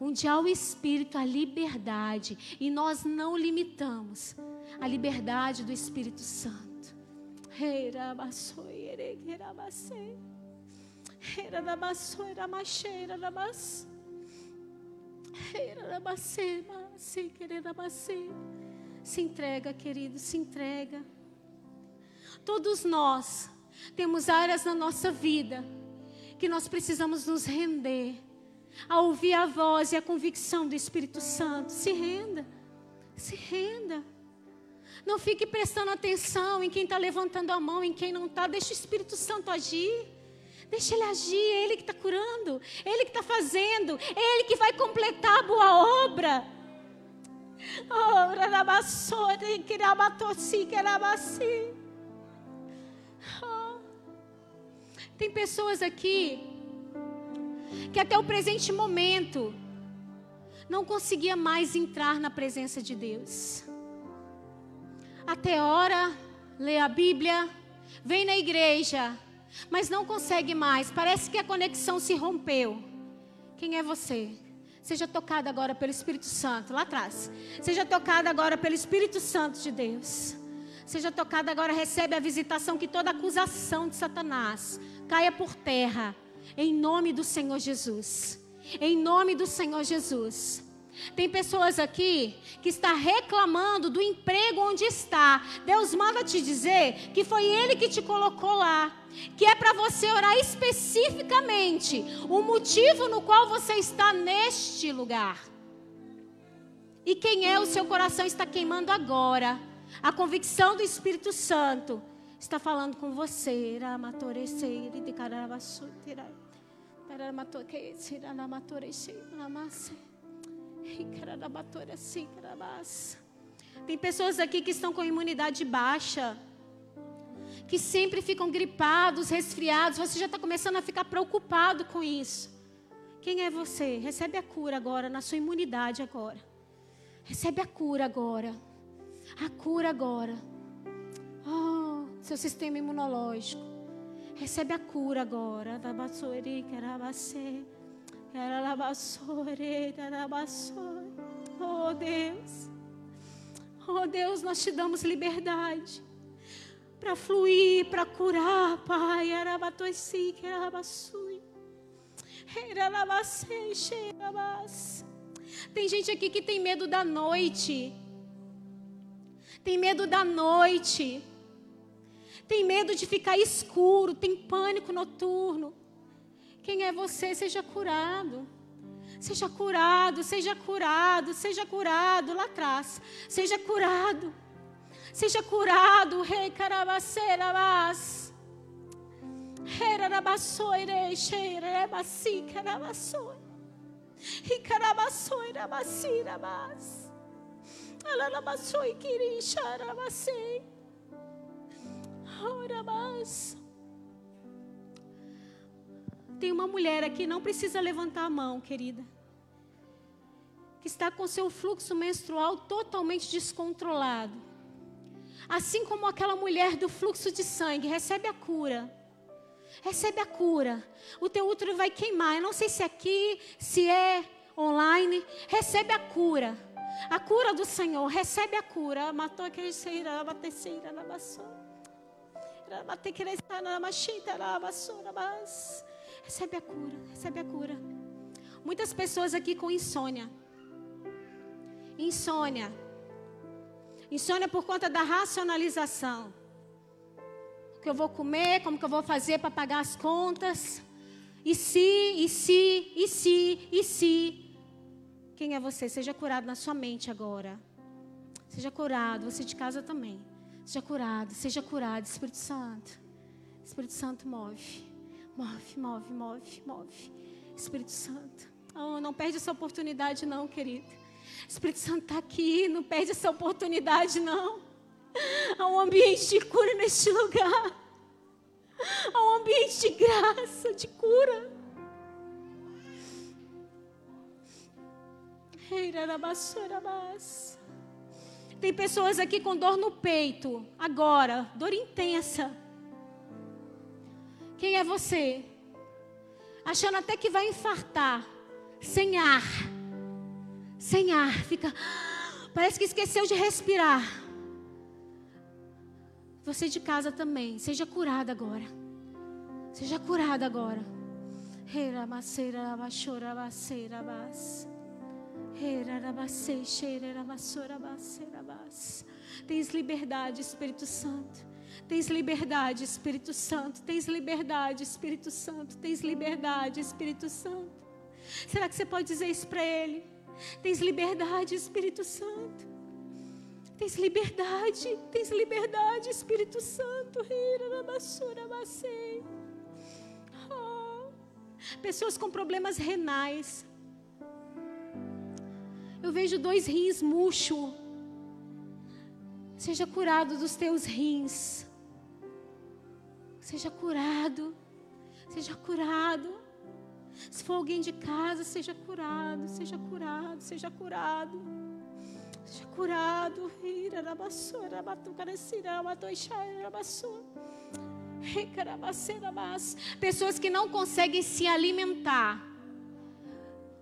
onde há o Espírito, a liberdade, e nós não limitamos a liberdade do Espírito Santo. Se entrega, querido, se entrega. Todos nós temos áreas na nossa vida que nós precisamos nos render a ouvir a voz e a convicção do Espírito Santo. Se renda, se renda. Não fique prestando atenção em quem está levantando a mão, em quem não está. Deixa o Espírito Santo agir. Deixa ele agir, é ele que está curando, é ele que está fazendo, é ele que vai completar a boa obra. Oh, Tem pessoas aqui que até o presente momento não conseguia mais entrar na presença de Deus. Até ora, lê a Bíblia, vem na igreja, mas não consegue mais. Parece que a conexão se rompeu. Quem é você? Seja tocado agora pelo Espírito Santo, lá atrás. Seja tocado agora pelo Espírito Santo de Deus. Seja tocado agora, recebe a visitação que toda acusação de Satanás caia por terra em nome do Senhor Jesus. Em nome do Senhor Jesus. Tem pessoas aqui que está reclamando do emprego onde está. Deus manda te dizer que foi ele que te colocou lá, que é para você orar especificamente o motivo no qual você está neste lugar. E quem é o seu coração está queimando agora. A convicção do Espírito Santo está falando com você. Tem pessoas aqui que estão com imunidade baixa, que sempre ficam gripados, resfriados. Você já está começando a ficar preocupado com isso. Quem é você? Recebe a cura agora, na sua imunidade agora. Recebe a cura agora. A cura agora. Oh, seu sistema imunológico. Recebe a cura agora. Oh Deus. Oh Deus, nós te damos liberdade para fluir, para curar, Pai. Tem gente aqui que tem medo da noite. Tem medo da noite. Tem medo de ficar escuro, tem pânico noturno. Quem é você, seja curado. Seja curado, seja curado, seja curado lá atrás. Seja curado. Seja curado, rei Carabacerabás. Herarabasoire, xerebasi, carabasoire. E carabasoire, basirabas. Alarabasoi, quirixarabasei. Tem uma mulher aqui, não precisa levantar a mão, querida. Que está com seu fluxo menstrual totalmente descontrolado. Assim como aquela mulher do fluxo de sangue, recebe a cura recebe a cura. O teu útero vai queimar. Eu não sei se é aqui, se é online. Recebe a cura. A cura do Senhor. Recebe a cura. Matou aquele seira, bateceira, na vassoura. Recebe a cura, recebe a cura. Muitas pessoas aqui com insônia. Insônia. Insônia por conta da racionalização que eu vou comer, como que eu vou fazer para pagar as contas. E se, e se, e se, e se. Quem é você? Seja curado na sua mente agora. Seja curado, você de casa também. Seja curado, seja curado, Espírito Santo. Espírito Santo move. Move, move, move, move. Espírito Santo. Oh, não perde essa oportunidade, não, querido. Espírito Santo está aqui, não perde essa oportunidade, não. Há um ambiente de cura neste lugar. Há um ambiente de graça, de cura. Tem pessoas aqui com dor no peito, agora, dor intensa. Quem é você? Achando até que vai infartar, sem ar. Sem ar, fica. Parece que esqueceu de respirar. Você de casa também, seja curada agora. Seja curada agora. Tens liberdade, Espírito Santo. Tens liberdade, Espírito Santo. Tens liberdade, Espírito Santo. Tens liberdade, Espírito Santo. Será que você pode dizer isso para Ele? Tens liberdade, Espírito Santo. Tens liberdade, tens liberdade, Espírito Santo. Oh. Pessoas com problemas renais. Eu vejo dois rins murcho. Seja curado dos teus rins. Seja curado. Seja curado. Se for alguém de casa, seja curado, seja curado, seja curado. Seja curado. Pessoas que não conseguem se alimentar.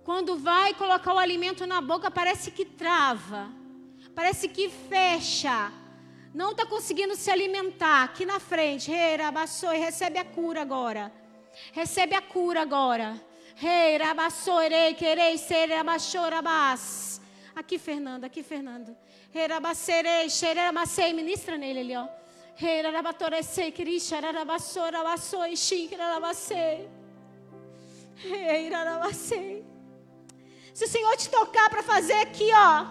Quando vai colocar o alimento na boca, parece que trava. Parece que fecha. Não está conseguindo se alimentar. Aqui na frente. Recebe a cura agora. Recebe a cura agora. Rei, rabassoi, querei ser rabachorabás. Aqui, Fernando, aqui, Fernando. Rerabacerei, xererabacei, ministra nele ali, ó. Rerabatorecei, querisha, rarabassora, bassoi, xinquerabacei. Rerabacei. Se o Senhor te tocar para fazer aqui, ó,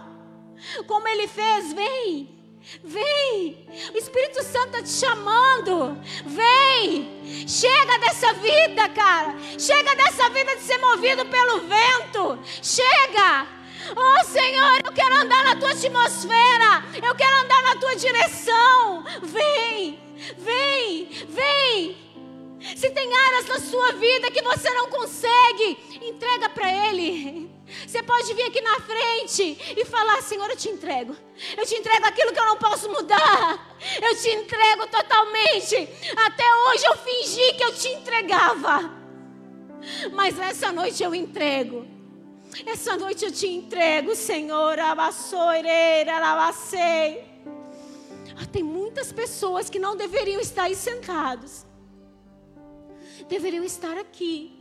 como ele fez, vem. Vem, o Espírito Santo está te chamando. Vem, chega dessa vida, cara. Chega dessa vida de ser movido pelo vento. Chega. Oh Senhor, eu quero andar na tua atmosfera. Eu quero andar na tua direção. Vem, vem, vem. Se tem áreas na sua vida que você não consegue, entrega para Ele. Você pode vir aqui na frente e falar: Senhor, eu te entrego. Eu te entrego aquilo que eu não posso mudar. Eu te entrego totalmente. Até hoje eu fingi que eu te entregava. Mas essa noite eu entrego. Essa noite eu te entrego, Senhor. Alabacei. Ah, tem muitas pessoas que não deveriam estar aí sentados. Deveriam estar aqui.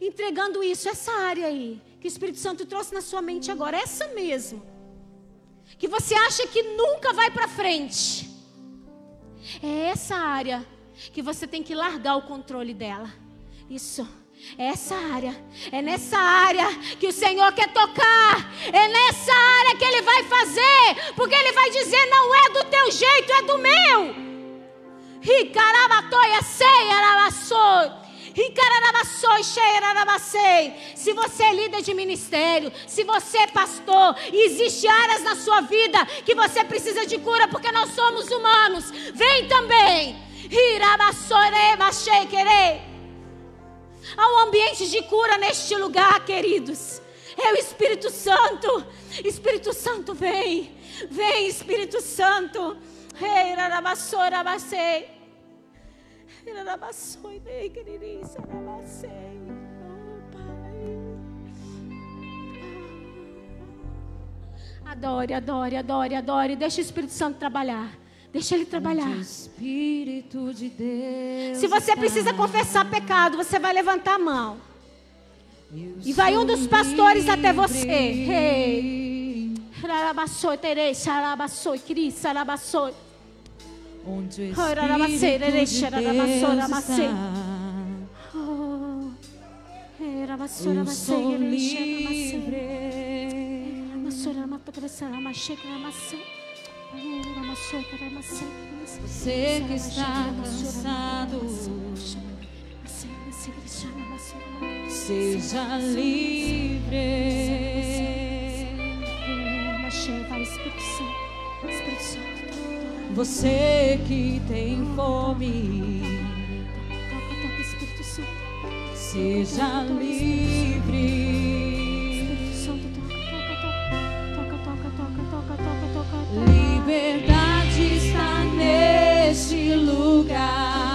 Entregando isso, essa área aí. Que o Espírito Santo trouxe na sua mente agora. Essa mesmo. Que você acha que nunca vai para frente. É essa área que você tem que largar o controle dela. Isso. É essa área, é nessa área que o Senhor quer tocar, é nessa área que Ele vai fazer, porque Ele vai dizer: não é do teu jeito, é do meu. Se você é líder de ministério, se você é pastor, e existe áreas na sua vida que você precisa de cura, porque nós somos humanos, vem também. Há um ambiente de cura neste lugar, queridos. É o Espírito Santo. Espírito Santo, vem. Vem, Espírito Santo. Ei, rarabassoi, Adore, adore, adore, adore. Deixa o Espírito Santo trabalhar. Deixa ele trabalhar. Espírito de Deus. Se você precisa confessar pecado, você vai levantar a mão. E vai um dos pastores até você. Hey. Rarabassoi, terei, xarabassoi, cris, xarabassoi. Onde o Espírito de Deus está. Eu sou livre. Você que está cansado, seja livre. Você que tem fome, seja livre. Liberdade está neste lugar.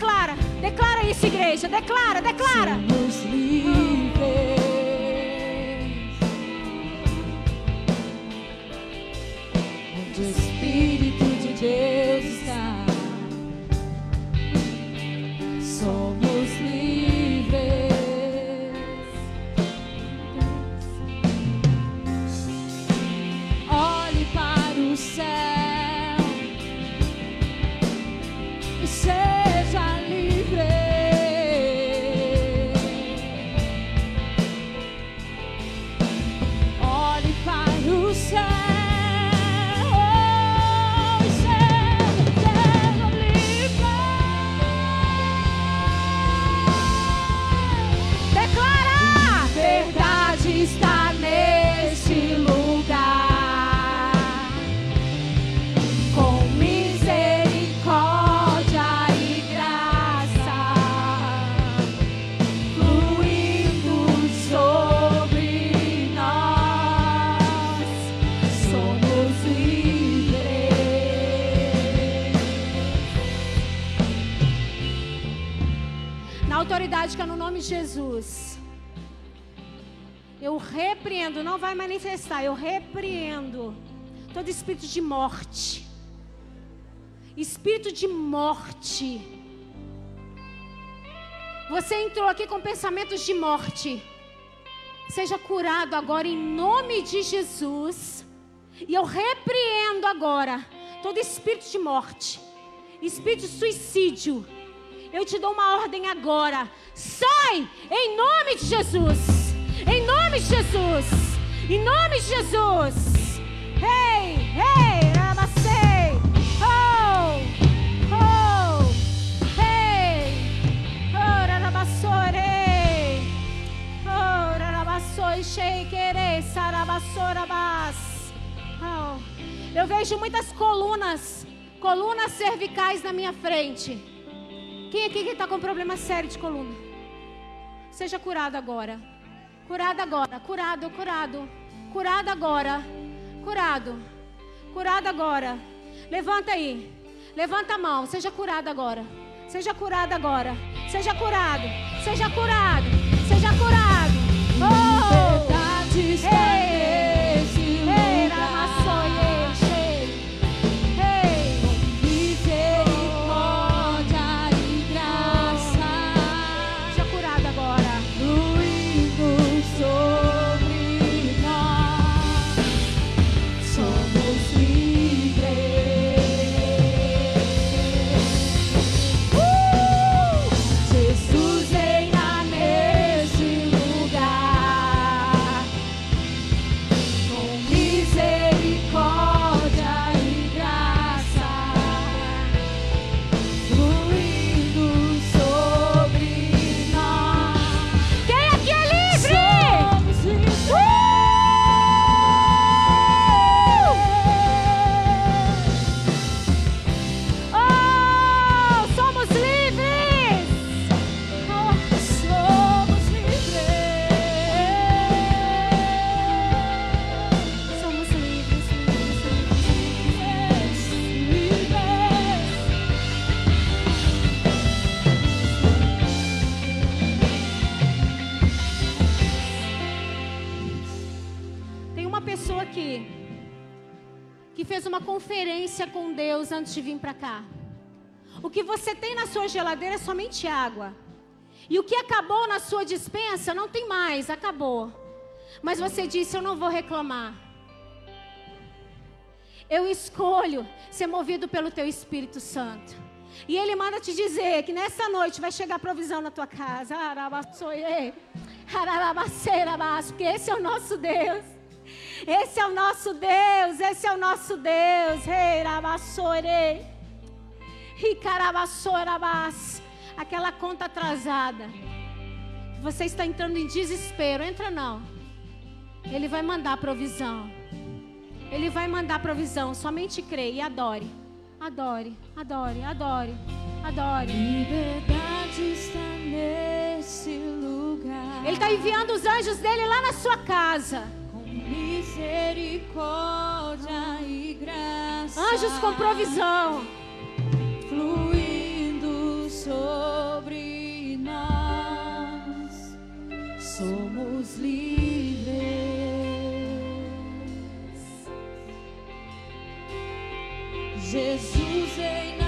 Declara, declara isso, igreja. Declara, declara. Somos livres. Onde o Espírito de Deus de Jesus. Eu repreendo, não vai manifestar, eu repreendo todo espírito de morte. Espírito de morte. Você entrou aqui com pensamentos de morte. Seja curado agora em nome de Jesus. E eu repreendo agora todo espírito de morte, espírito de suicídio. Eu te dou uma ordem agora. Sai em nome de Jesus. Em nome de Jesus. Em nome de Jesus. Hey, Rabacei. Oh, oh. Oh, eu vejo muitas colunas, colunas cervicais na minha frente. Quem aqui que está com problema sério de coluna? Seja curado agora. Curado agora. Curado, curado. Curado agora. Curado. Curado agora. Levanta aí. Levanta a mão. Seja curado agora. Seja curado agora. Seja curado. Seja curado. Seja curado. Oh! Liberdade conferência com Deus antes de vir para cá. O que você tem na sua geladeira é somente água. E o que acabou na sua dispensa não tem mais, acabou. Mas você disse: Eu não vou reclamar. Eu escolho ser movido pelo teu Espírito Santo. E Ele manda te dizer que nessa noite vai chegar provisão na tua casa. Porque esse é o nosso Deus. Esse é o nosso Deus. Esse é o nosso Deus. Rei, rabassore. Ricarabassorabas. Aquela conta atrasada. Você está entrando em desespero. Entra não. Ele vai mandar provisão. Ele vai mandar provisão. Somente creia e adore. Adore, adore, adore, adore. Liberdade está nesse lugar. Ele está enviando os anjos dele lá na sua casa. Misericórdia e graça. Anjos com provisão. fluindo sobre nós. Somos livres. Jesus reina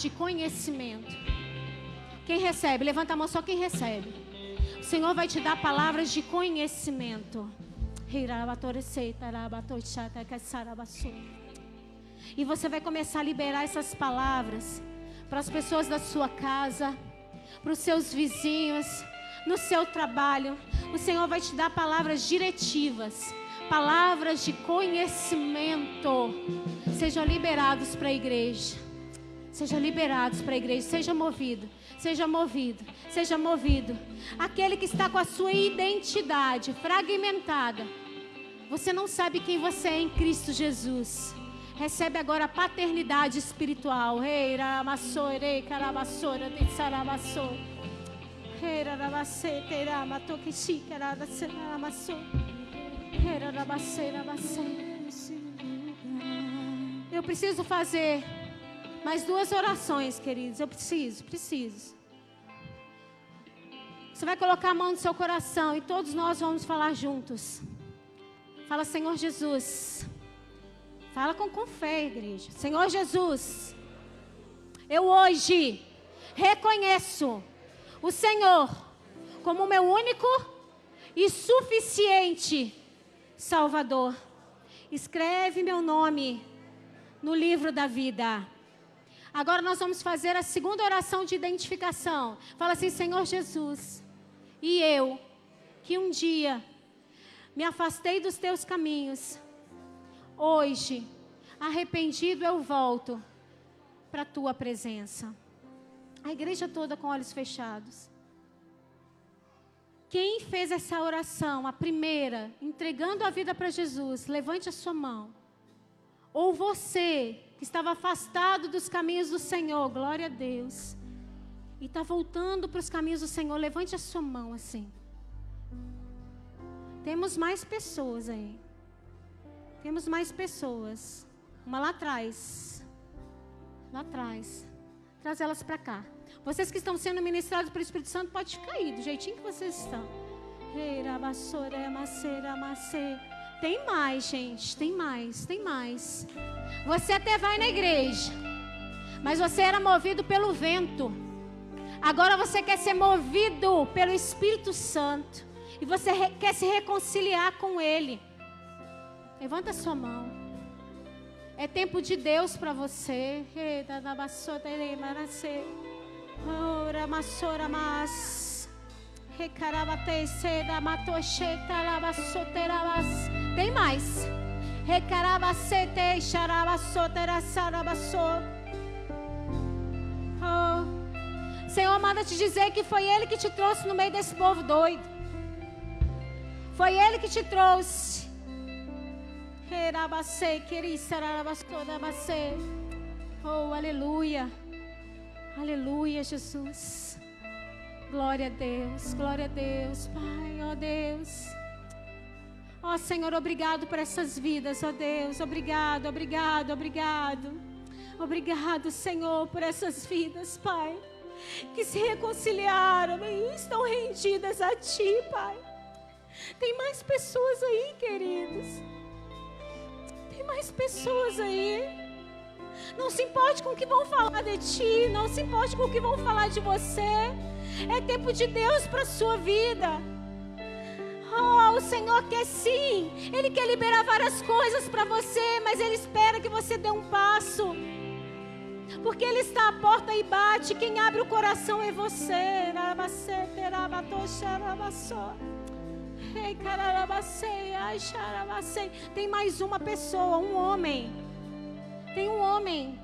de conhecimento. Quem recebe? Levanta a mão só quem recebe. O Senhor vai te dar palavras de conhecimento. E você vai começar a liberar essas palavras para as pessoas da sua casa, para os seus vizinhos, no seu trabalho. O Senhor vai te dar palavras diretivas, palavras de conhecimento. Sejam liberados para a igreja. Sejam liberados para a igreja. Seja movido. Seja movido. Seja movido. Aquele que está com a sua identidade fragmentada. Você não sabe quem você é em Cristo Jesus. Recebe agora a paternidade espiritual. Eu preciso fazer mais duas orações, queridos. Eu preciso, preciso. Você vai colocar a mão no seu coração e todos nós vamos falar juntos. Fala, Senhor Jesus. Fala com, com fé, igreja. Senhor Jesus, eu hoje reconheço o Senhor como meu único e suficiente Salvador. Escreve meu nome no livro da vida. Agora nós vamos fazer a segunda oração de identificação. Fala assim: Senhor Jesus, e eu, que um dia me afastei dos teus caminhos, hoje, arrependido, eu volto para a tua presença. A igreja toda com olhos fechados. Quem fez essa oração, a primeira, entregando a vida para Jesus, levante a sua mão. Ou você, que estava afastado dos caminhos do Senhor, glória a Deus, e está voltando para os caminhos do Senhor, levante a sua mão assim. Temos mais pessoas aí. Temos mais pessoas. Uma lá atrás. Lá atrás. Traz elas para cá. Vocês que estão sendo ministrados pelo Espírito Santo, pode ficar aí, do jeitinho que vocês estão. Tem mais, gente, tem mais, tem mais. Você até vai na igreja, mas você era movido pelo vento. Agora você quer ser movido pelo Espírito Santo. E você quer se reconciliar com Ele. Levanta sua mão. É tempo de Deus para você. Ora massora mas. Recarabate seda matocheta lavassoterabas. Tem mais. Oh. Senhor, manda te dizer que foi Ele que te trouxe no meio desse povo doido. Foi Ele que te trouxe. Oh, aleluia. Aleluia, Jesus. Glória a Deus, glória a Deus, Pai, ó Deus. Ó Senhor, obrigado por essas vidas, ó Deus. Obrigado, obrigado, obrigado. Obrigado, Senhor, por essas vidas, Pai, que se reconciliaram e estão rendidas a Ti, Pai. Tem mais pessoas aí, queridos. Tem mais pessoas aí. Não se importe com o que vão falar de ti. Não se importe com o que vão falar de você. É tempo de Deus para a sua vida. Oh, o Senhor quer sim. Ele quer liberar várias coisas para você, mas Ele espera que você dê um passo. Porque Ele está à porta e bate. Quem abre o coração é você. Tem mais uma pessoa, um homem. Tem um homem.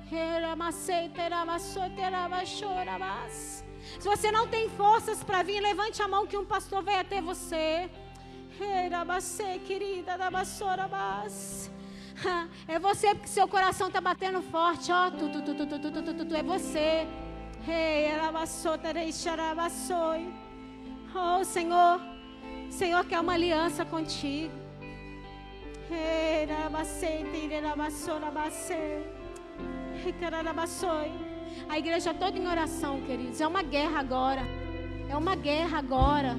Se você não tem forças para vir, levante a mão que um pastor vai até você. querida, É você porque seu coração está batendo forte, ó. Tu, tu, tu, tu, tu, tu, tu, tu, é você. Oh, Senhor, Senhor quer uma aliança contigo. Hey, a igreja é toda em oração, queridos. É uma guerra agora. É uma guerra agora.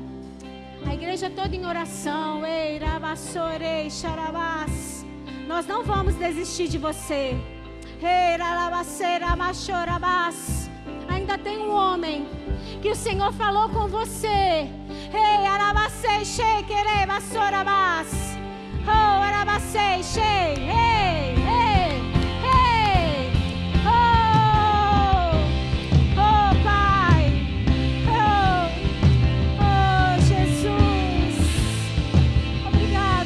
A igreja é toda em oração. Ei, rabassorei, xarabás. Nós não vamos desistir de você. Ei, rarabaceira, machorabás. Ainda tem um homem que o Senhor falou com você. Ei, arabacei, oh, xei, querê, vassorabás. Oh, arabacei, ei, ei.